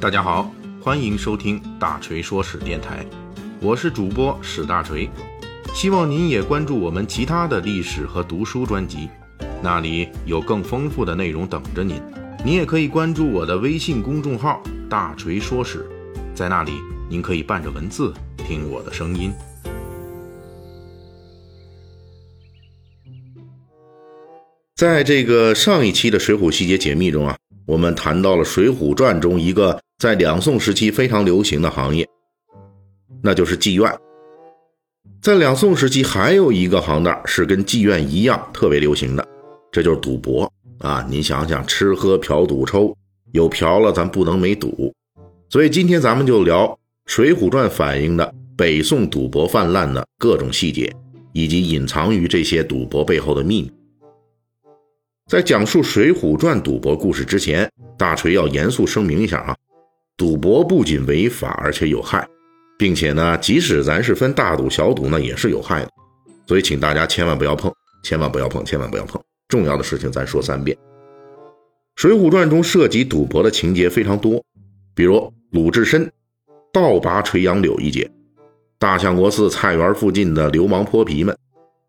大家好，欢迎收听大锤说史电台，我是主播史大锤，希望您也关注我们其他的历史和读书专辑，那里有更丰富的内容等着您。您也可以关注我的微信公众号“大锤说史”，在那里您可以伴着文字听我的声音。在这个上一期的《水浒细节解密》中啊，我们谈到了《水浒传》中一个在两宋时期非常流行的行业，那就是妓院。在两宋时期，还有一个行当是跟妓院一样特别流行的，这就是赌博啊！您想想，吃喝嫖赌抽，有嫖了，咱不能没赌。所以今天咱们就聊《水浒传》反映的北宋赌博泛滥的各种细节，以及隐藏于这些赌博背后的秘密。在讲述《水浒传》赌博故事之前，大锤要严肃声明一下啊，赌博不仅违法，而且有害，并且呢，即使咱是分大赌小赌，那也是有害的，所以请大家千万不要碰，千万不要碰，千万不要碰。重要的事情咱说三遍。《水浒传》中涉及赌博的情节非常多，比如鲁智深倒拔垂杨柳一节，大相国寺菜园附近的流氓泼皮们，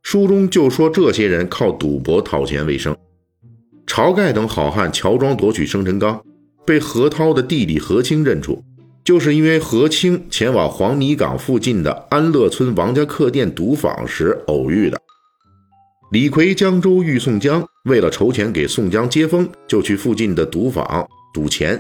书中就说这些人靠赌博讨钱为生。晁盖等好汉乔装夺取生辰纲，被何涛的弟弟何清认出，就是因为何清前往黄泥岗附近的安乐村王家客店赌坊时偶遇的。李逵江州遇宋江，为了筹钱给宋江接风，就去附近的赌坊赌钱。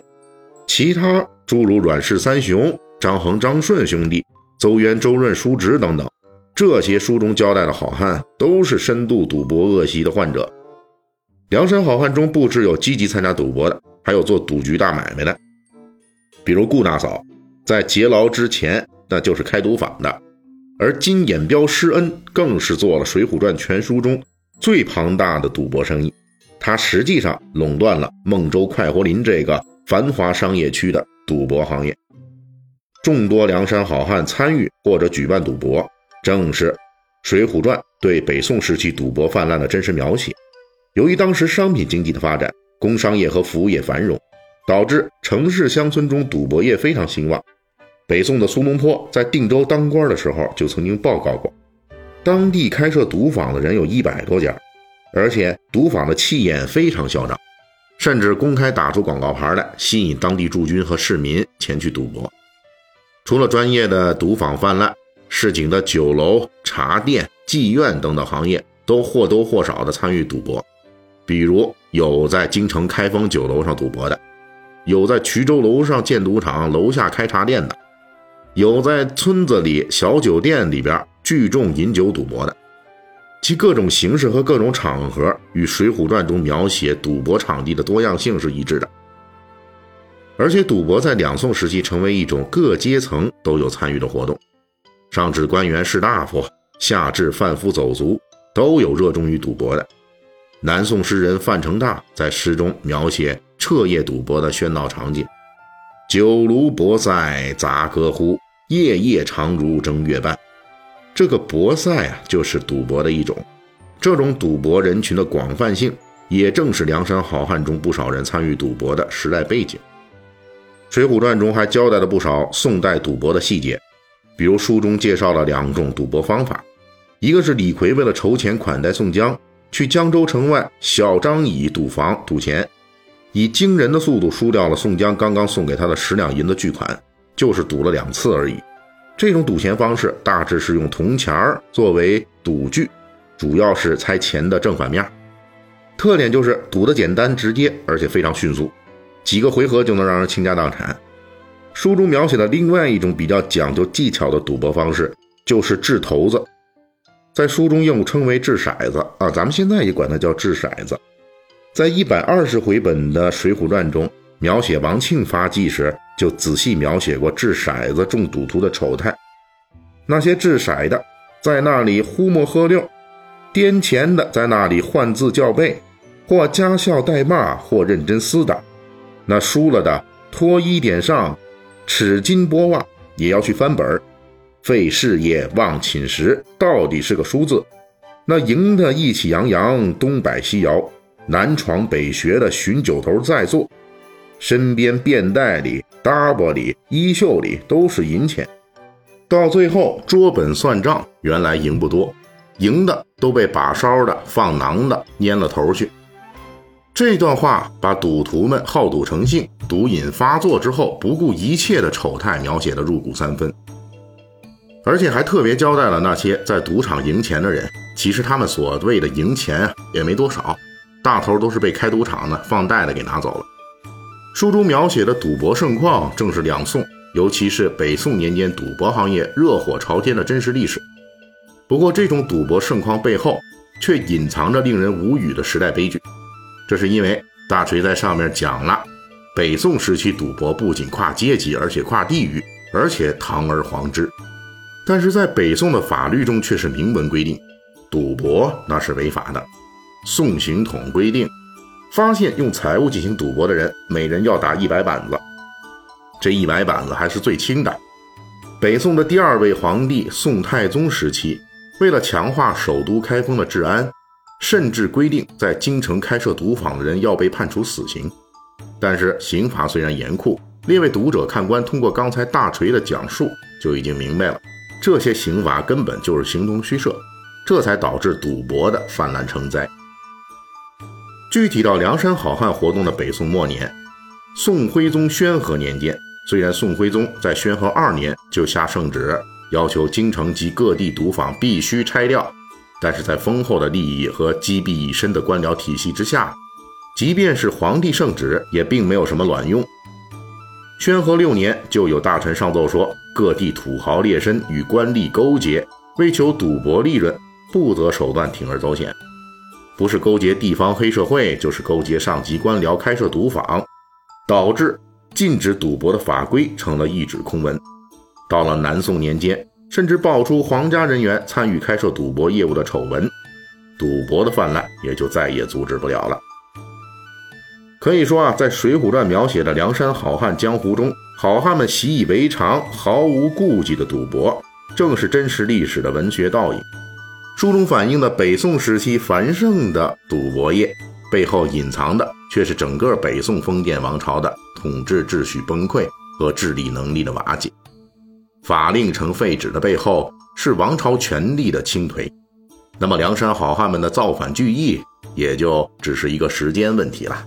其他诸如阮氏三雄、张衡、张顺兄弟、邹渊、周润、叔侄等等，这些书中交代的好汉，都是深度赌博恶习的患者。梁山好汉中不只有积极参加赌博的，还有做赌局大买卖的，比如顾大嫂，在劫牢之前那就是开赌坊的，而金眼彪施恩更是做了《水浒传》全书中最庞大的赌博生意，他实际上垄断了孟州快活林这个繁华商业区的赌博行业。众多梁山好汉参与或者举办赌博，正是《水浒传》对北宋时期赌博泛滥的真实描写。由于当时商品经济的发展，工商业和服务业繁荣，导致城市乡村中赌博业非常兴旺。北宋的苏东坡在定州当官的时候就曾经报告过，当地开设赌坊的人有一百多家，而且赌坊的气焰非常嚣张，甚至公开打出广告牌来吸引当地驻军和市民前去赌博。除了专业的赌坊泛滥，市井的酒楼、茶店、妓院等等行业都或多或少的参与赌博。比如有在京城开封酒楼上赌博的，有在衢州楼上建赌场楼下开茶店的，有在村子里小酒店里边聚众饮酒赌博的，其各种形式和各种场合与《水浒传》中描写赌博场地的多样性是一致的。而且赌博在两宋时期成为一种各阶层都有参与的活动，上至官员士大夫，下至贩夫走卒，都有热衷于赌博的。南宋诗人范成大在诗中描写彻夜赌博的喧闹场景：“酒炉博赛杂歌呼，夜夜长如正月半。”这个博赛啊，就是赌博的一种。这种赌博人群的广泛性，也正是梁山好汉中不少人参与赌博的时代背景。《水浒传》中还交代了不少宋代赌博的细节，比如书中介绍了两种赌博方法，一个是李逵为了筹钱款待宋江。去江州城外小张乙赌坊赌钱，以惊人的速度输掉了宋江刚刚送给他的十两银子巨款，就是赌了两次而已。这种赌钱方式大致是用铜钱儿作为赌具，主要是猜钱的正反面。特点就是赌的简单直接，而且非常迅速，几个回合就能让人倾家荡产。书中描写的另外一种比较讲究技巧的赌博方式，就是掷骰子。在书中又称为掷骰子啊，咱们现在也管它叫掷骰子。在一百二十回本的《水浒传》中，描写王庆发迹时，就仔细描写过掷骰子中赌徒的丑态。那些掷骰的在那里呼摸喝六，颠钱的在那里换字叫背，或加笑带骂，或认真厮打。那输了的脱衣点上，尺金拨袜，也要去翻本儿。费事业忘寝食，到底是个输字。那赢的意气洋洋，东摆西摇，南闯北学的寻酒头在座。身边便袋里、搭包里、衣袖里都是银钱。到最后桌本算账，原来赢不多，赢的都被把梢的、放囊的蔫了头去。这段话把赌徒们好赌成性、毒瘾发作之后不顾一切的丑态描写的入骨三分，而且还特别交代了那些在赌场赢钱的人，其实他们所谓的赢钱啊也没多少，大头都是被开赌场的放贷的给拿走了。书中描写的赌博盛况，正是两宋，尤其是北宋年间赌博行业热火朝天的真实历史。不过，这种赌博盛况背后，却隐藏着令人无语的时代悲剧。这是因为大锤在上面讲了，北宋时期赌博不仅跨阶级，而且跨地域，而且堂而皇之。但是在北宋的法律中却是明文规定，赌博那是违法的。宋刑统规定，发现用财物进行赌博的人，每人要打一百板子。这一百板子还是最轻的。北宋的第二位皇帝宋太宗时期，为了强化首都开封的治安。甚至规定，在京城开设赌坊的人要被判处死刑。但是刑罚虽然严酷，列位读者看官通过刚才大锤的讲述就已经明白了，这些刑罚根本就是形同虚设，这才导致赌博的泛滥成灾。具体到梁山好汉活动的北宋末年，宋徽宗宣和年间，虽然宋徽宗在宣和二年就下圣旨，要求京城及各地赌坊必须拆掉。但是在丰厚的利益和积弊已深的官僚体系之下，即便是皇帝圣旨，也并没有什么卵用。宣和六年，就有大臣上奏说，各地土豪劣绅与官吏勾结，为求赌博利润，不择手段，铤而走险，不是勾结地方黑社会，就是勾结上级官僚开设赌坊，导致禁止赌博的法规成了一纸空文。到了南宋年间。甚至爆出皇家人员参与开设赌博业务的丑闻，赌博的泛滥也就再也阻止不了了。可以说啊，在《水浒传》描写的梁山好汉江湖中，好汉们习以为常、毫无顾忌的赌博，正是真实历史的文学倒影。书中反映的北宋时期繁盛的赌博业，背后隐藏的却是整个北宋封建王朝的统治秩序崩溃和治理能力的瓦解。法令成废止的背后是王朝权力的倾颓，那么梁山好汉们的造反聚义也就只是一个时间问题了。